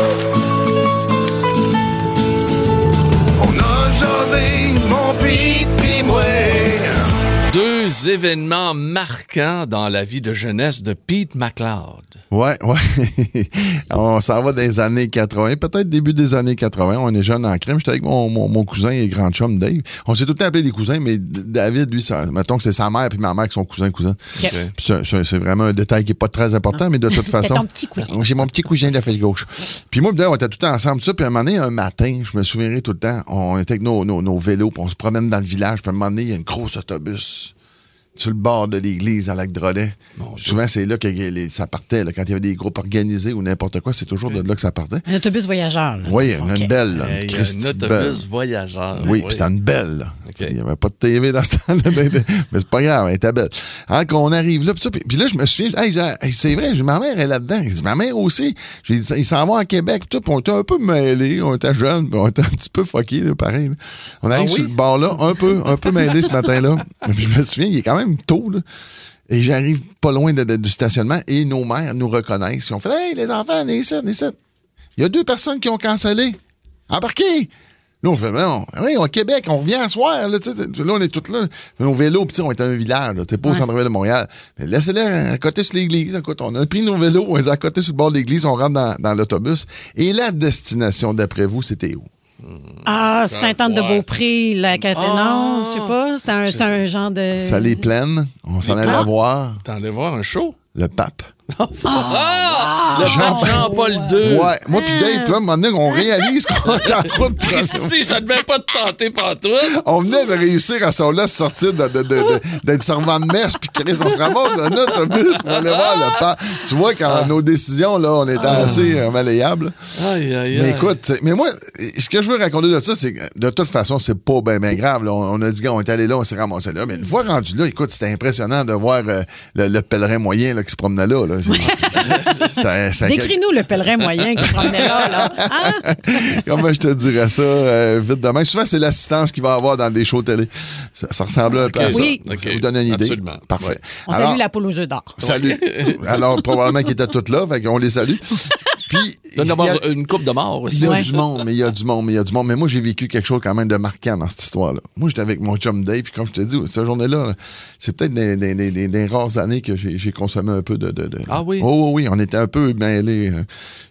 On événements marquants dans la vie de jeunesse de Pete McLeod. Ouais, ouais. on s'en va des années 80, peut-être début des années 80. On est jeune en crème. J'étais avec mon, mon, mon cousin et grand chum Dave. On s'est tout le temps appelé des cousins, mais David, lui, ça, mettons que c'est sa mère puis ma mère qui sont cousins cousins. C'est- vraiment un détail qui est pas très important, mais de toute façon. ton petit cousin. J'ai mon petit cousin de la fesse gauche. Puis moi, on était tout le temps ensemble, tout ça. Puis à un moment donné, un matin, je me souviendrai tout le temps, on était avec nos, nos, nos vélos, puis on se promène dans le village. Puis à un moment donné, il y a une grosse autobus sur le bord de l'église à Lac-Drolet. Souvent, c'est là que les- ça partait. là. quand il y avait des groupes organisés ou n'importe quoi, c'est toujours de là que ça partait. Un autobus voyageur. là, Oui, une, belle. là, une un de belle. autobus voyageur. Oui, puis c'était une belle. Il n'y avait pas de TV dans ce temps-là. mais mais c'est pas grave, elle était belle. Alors qu'on arrive là, puis, là, je me souviens, hey, c'est vrai, j'ai- ma mère est là-dedans. Il dit, ma mère aussi. J'ai dit, il s'en va en Québec, puis tout, puis on était un peu mêlés, on était jeunes, puis on était un petit peu fuckés, là, pareil. là. On arrive Ah oui? sur le bord là, un peu, un peu mêlés ce matin-là. Puis je me souviens, il est quand même tôt, là. Et j'arrive pas loin de- de- du stationnement et nos mères nous reconnaissent. Ils ont fait Hey, les enfants, venez ici, venez ici. Il y a deux personnes qui ont cancellé. Embarquez! Là, on fait, non, oui, au Québec, on revient à soir, là, on est tous là. Nos vélos, sais, on est un village, là, t'es pas au centre-ville de Montréal. Mais laissez-les à côté sur l'église. Écoute, on a pris nos vélos, on les a à côté sur le bord de l'église, on rentre dans, dans l'autobus. Et la destination, d'après vous, c'était où? Ah, Sainte-Anne-de-Beaupré, la Caténon, je sais pas. C'est un, c'est un genre de. Salée pleine, on s'en allait Ah. voir T'en allais voir un show? le pape. Ah! Le Jean- pape Jean-Paul II. Ouais, moi puis Dave, là, un moment donné, on réalise qu'on est en route. Ça devait pas te tenter pantoute. On venait de réussir à son là sortir de, de, de- de- d'être servant de messe, puis Chris, on se ramasse dans notre autobus pour aller voir le pape. Tu vois, quand nos décisions, là, on était assez euh, malléables. Aïe, aïe, Mais aïe. écoute, mais moi, ce que je veux raconter de ça, c'est que de toute façon, c'est pas bien ben grave. là. On, on a dit, on est allé là, on s'est ramassé là. Mais une fois rendu là, écoute, c'était impressionnant de voir euh, le, le pèlerin moyen là, qui se promenait là. là. C'est- ça- ça- Décris-nous le pèlerin moyen qui se promenait là. là. Hein? Comment je te dirais ça euh, vite demain? Souvent, c'est l'assistance qu'il va avoir dans des shows télé. Ça, ça ressemble un peu à ça. Oui. Ça vous donne une idée. Absolument. Parfait. Ouais. On Alors, salue la poule aux œufs d'or. Salut. Alors, probablement qu'ils étaient toutes là, fait qu'on les salue. Puis, Il il avoir a- une coupe de mort il aussi. y a Ouais. du monde, mais il y a du monde, mais il y a du monde. Mais moi, j'ai vécu quelque chose quand même de marquant dans cette histoire-là. Moi, j'étais avec mon chum Dave, puis comme je te dis, cette journée-là, là, c'est peut-être des, des- des- des- des rares années que j'ai consommé un peu de, de- de- Ah oui? Oh, oui, oui, on était un peu mêlés. euh.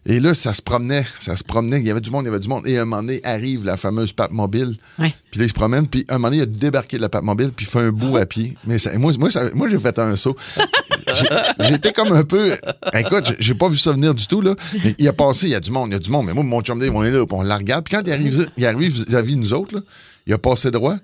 Et là, ça se promenait, ça se promenait. Il y avait du monde, il y avait du monde. Et à un moment donné, arrive la fameuse pape mobile. Ouais. Puis là, il se promène, puis à un moment donné, il a débarqué de la pape mobile, puis il fait un bout à pied. Mais ça- moi, moi, ça- moi j'ai fait un saut. J'étais comme un peu. Écoute, j'ai- pas vu ça venir du tout, là. Mais il a passé, il y a du monde, il y a du monde. Mais moi, mon chum on est là, on la regarde. Puis quand il arrive, il arrive vis-à-vis de nous autres, là, il a passé droit.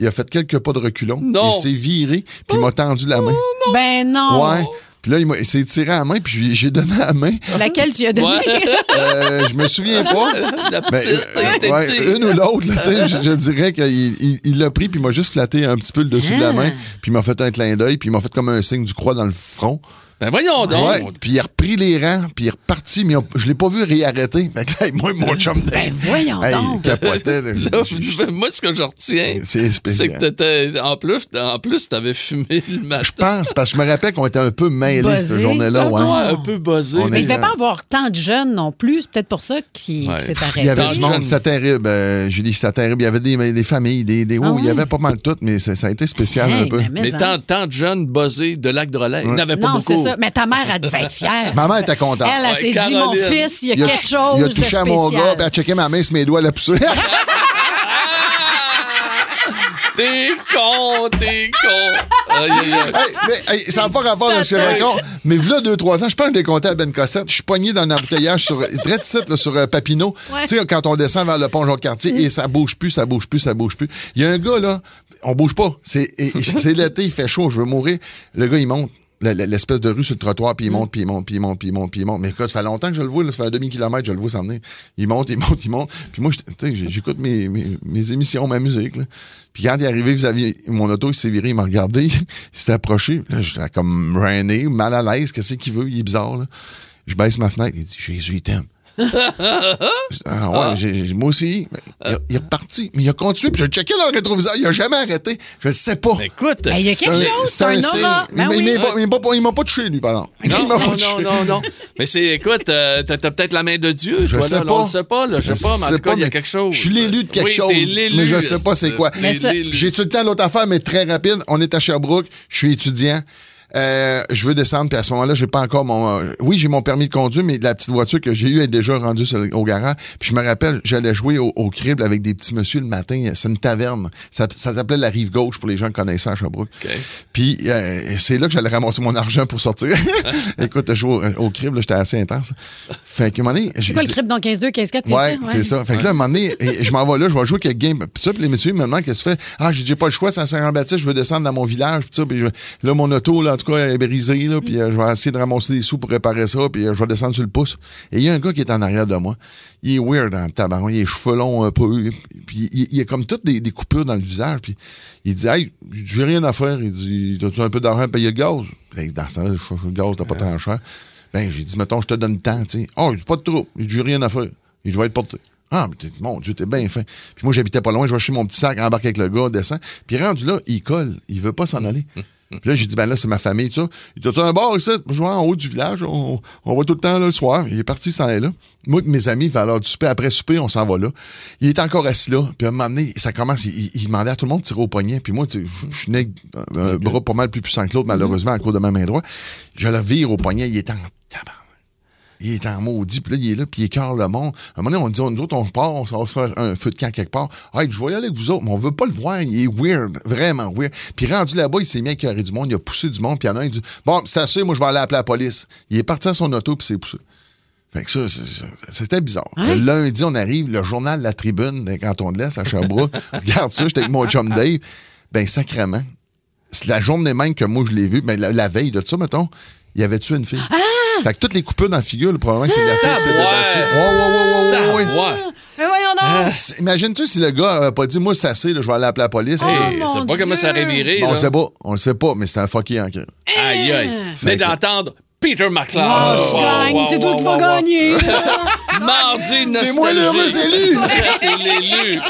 Il a fait quelques pas de reculons. Non. Il s'est viré, puis il m'a tendu la main. Ben non. Ouais. Puis là, il, m'a- il s'est tiré à la main, puis j'ai- donné la main. Laquelle tu as donné? Ouais. Euh, je me souviens pas. La Ben, petite, euh, t'es ouais, petit. une ou l'autre, là, tu sais, je, je dirais qu'il il- il l'a pris, puis il m'a juste flatté un petit peu le dessus de la main, puis il m'a fait un clin d'œil, puis il m'a fait comme un signe du croix dans le front. Ben voyons donc. Ouais, puis il a repris les rangs, puis il est reparti, mais on- je l'ai pas vu réarrêter. Fait que là, moi, mon chum de... Ben voyons Hey, donc. il capotait. là. Là, moi, ce que je retiens, C'est que t'étais. En plus, en plus, t'avais fumé le matin. Je pense, parce que je me rappelle qu'on était un peu mêlés Buzzé. cette journée-là. Ouais, un peu buzzé. On Mais il devait pas avoir tant de jeunes non plus. C'est peut-être pour ça qu'il Ouais. s'est Il y arrêté. avait du Tant de monde, c'était terrible. euh, Julie, c'était terrible. Il y avait des, des familles, des, des oh, Ah il y avait pas mal tout, mais ça, ça a été spécial Hey, un peu. mais hein. tant, tant de jeunes buzzés de lac de relais. Il n'y avait pas beaucoup. Ça. Mais ta mère, elle devait être fière. Maman était contente. Elle, elle s'est dit, mon fils, il y a, Il a, quelque chose il a de touché à mon gars, puis elle a checké ma main sur mes doigts, elle a poussé. T'es con, t'es con. Aïe, aïe, aïe. Hey, mais, hey, ça n'a pas rapport à ce que je raconte. Mais voilà deux, trois ans, je pense que je l'ai compté à Ben Cossette. Je suis pogné dans un embouteillage sur, très de site, là, sur euh, Papineau. Ouais. Tu sais, quand on descend vers le pont Jean-Cartier et ça bouge plus, ça bouge plus, ça bouge plus. Il y a un gars, là, on bouge pas. C'est l'été, il fait chaud, je veux mourir. Le gars, il monte. L'espèce de rue sur le trottoir, puis il monte, puis il monte, puis il monte, puis il monte, puis il monte. Mais écoute, ça fait longtemps que je le vois, là, ça fait un demi-kilomètre, je le vois s'en venir. Il monte, il monte, il monte. Puis moi, j'écoute mes, mes, mes émissions, ma musique. Là. Puis quand il est arrivé vis-à-vis mon auto, il s'est viré, il m'a regardé, il s'est approché. Là, j'étais comme rainé, mal à l'aise, qu'est-ce qu'il veut, il est bizarre. Là. Je baisse ma fenêtre, il dit Jésus, il t'aime. Ah ouais, j'ai- moi aussi. Il, il est reparti. Mais il a continué, puis je checké dans le rétroviseur. Il a jamais arrêté. Je le sais pas. Ben, écoute. Ben, il y a quelque chose, c'est un aura. Ben Mais- oui. mais- mais- mais il m'a pas- il m'a pas touché, lui, pardon. Non, Il non, pas non, touché. non, non. Mais c'est, écoute, euh, t'as, t'as peut-être la main de Dieu, Je toi, sais là. pas. On le sait pas, là. Je sais pas, mais en tout cas, il y a mais quelque chose. Je suis l'élu de quelque Oui, chose. mais je sais pas c'est quoi. Mais. J'ai tout le temps l'autre affaire, mais très rapide. On est à Sherbrooke. Je suis étudiant. Euh, je veux descendre, puis à ce moment-là, j'ai pas encore mon. euh, oui, j'ai mon permis de conduire, mais la petite voiture que j'ai eue est déjà rendue sur au garage. Puis je me rappelle, j'allais jouer au, au crible avec des petits messieurs le matin. C'est une taverne. Ça, ça s'appelait la Rive Gauche pour les gens connaissant à Sherbrooke. OK. Puis euh, c'est là que j'allais ramasser mon argent pour sortir. Écoute, je joue au, au crible, j'étais assez intense. Fait qu'à un moment donné, C'est quoi le trip dans 15-2, 15-4, Ouais, c'est ça. Fait que là, à un moment donné, je m'en vais là, je vais jouer avec Game. Puis ça, puis les messieurs me demandent qu'est-ce que tu fais? Ah, j'ai pas le choix, c'est à Saint-Jean-Baptiste, je veux descendre dans mon village. Puis ça, puis je- là, mon auto, là, tout cas, est brisée, là, puis euh, je vais essayer de ramasser des sous pour réparer ça, puis euh, je vais descendre sur le pouce. Et il y a un gars qui est en arrière de moi. Il est weird dans le tabac. Il est cheveux longs peu. Puis il, il a comme toutes des, coupures dans le visage. Puis il dit, hey, j'ai rien à faire. Il dit, t'as-tu un peu d'argent à payer le gaz? Ben, dans ce temps-là, le gaz, t'as pas tant cher. Ben, j'ai dit, mettons, je te donne le temps, tu sais. Oh, il dit, pas de trop. Il dit, j'ai rien à faire. Il dit, je vais être porté. Ah, mais mon Dieu, t'es bien fin. Puis moi, j'habitais pas loin, je vais chez mon petit sac, embarque avec le gars, descend. Puis rendu là, il colle. Il veut pas s'en aller. Puis là, j'ai dit, ben là, c'est ma famille, tout ça. Il dit, un bar ici? Je vais en haut du village. On, on va tout le temps là, le soir. Il est parti, s'en est là. Moi, mes amis, vers l'heure du souper, après souper, on s'en va là. Il est encore assis là. Puis à un moment donné, ça commence, il, il- demandait à tout le monde de tirer au poignet. Puis moi, tu sais, je suis né un bras pas mal plus puissant que l'autre, malheureusement, à cause de ma main droite. Je le vire au poignet. Il est en tabac. Il est en maudit, puis là, il est là, puis il écœure le monde. À un moment donné, on dit, nous autres, on part, on s'en va se faire un feu de camp quelque part. Hey, je vais y aller avec vous autres, mais on veut pas le voir. Il est weird, vraiment weird. Puis rendu là-bas, il s'est mis à écœurer du monde, il a poussé du monde, puis il y en a un, il dit, bon, c'est assez, moi, je vais aller appeler la police. Il est parti à son auto, puis c'est poussé. Fait que ça, c'était bizarre. Le lundi, on arrive, le journal La Tribune, d'un canton de l'Est, à Sherbrooke. Regarde ça, j'étais avec mon chum Dave. Ben, sacrément. C'est la journée même que moi, je l'ai vu, ben, la, la veille de ça, mettons, il avait tué une fille? Fait que toutes les coupures dans la figure, le probablement que c'est la fille qui s'est débattue. Ouais, ouais, ouais, ouais, ouais, ouais. Ouais. Mais voyons donc! C'est- Imagine-tu si le gars avait pas dit, moi, c'est assez, là, je vais aller appeler la police. Oh, c'est pas comment ça aurait viré, Bon, on le sait pas, on le sait pas, mais c'était un fucké en crème. Aïe, aïe. Venez d'entendre Peter McLeod. Oh, tu Wow, gagnes, wow, c'est toi wow, qui wow, vas wow. gagner! Mardi C'est moi l'heureux nostalgique. élu. c'est l'élu.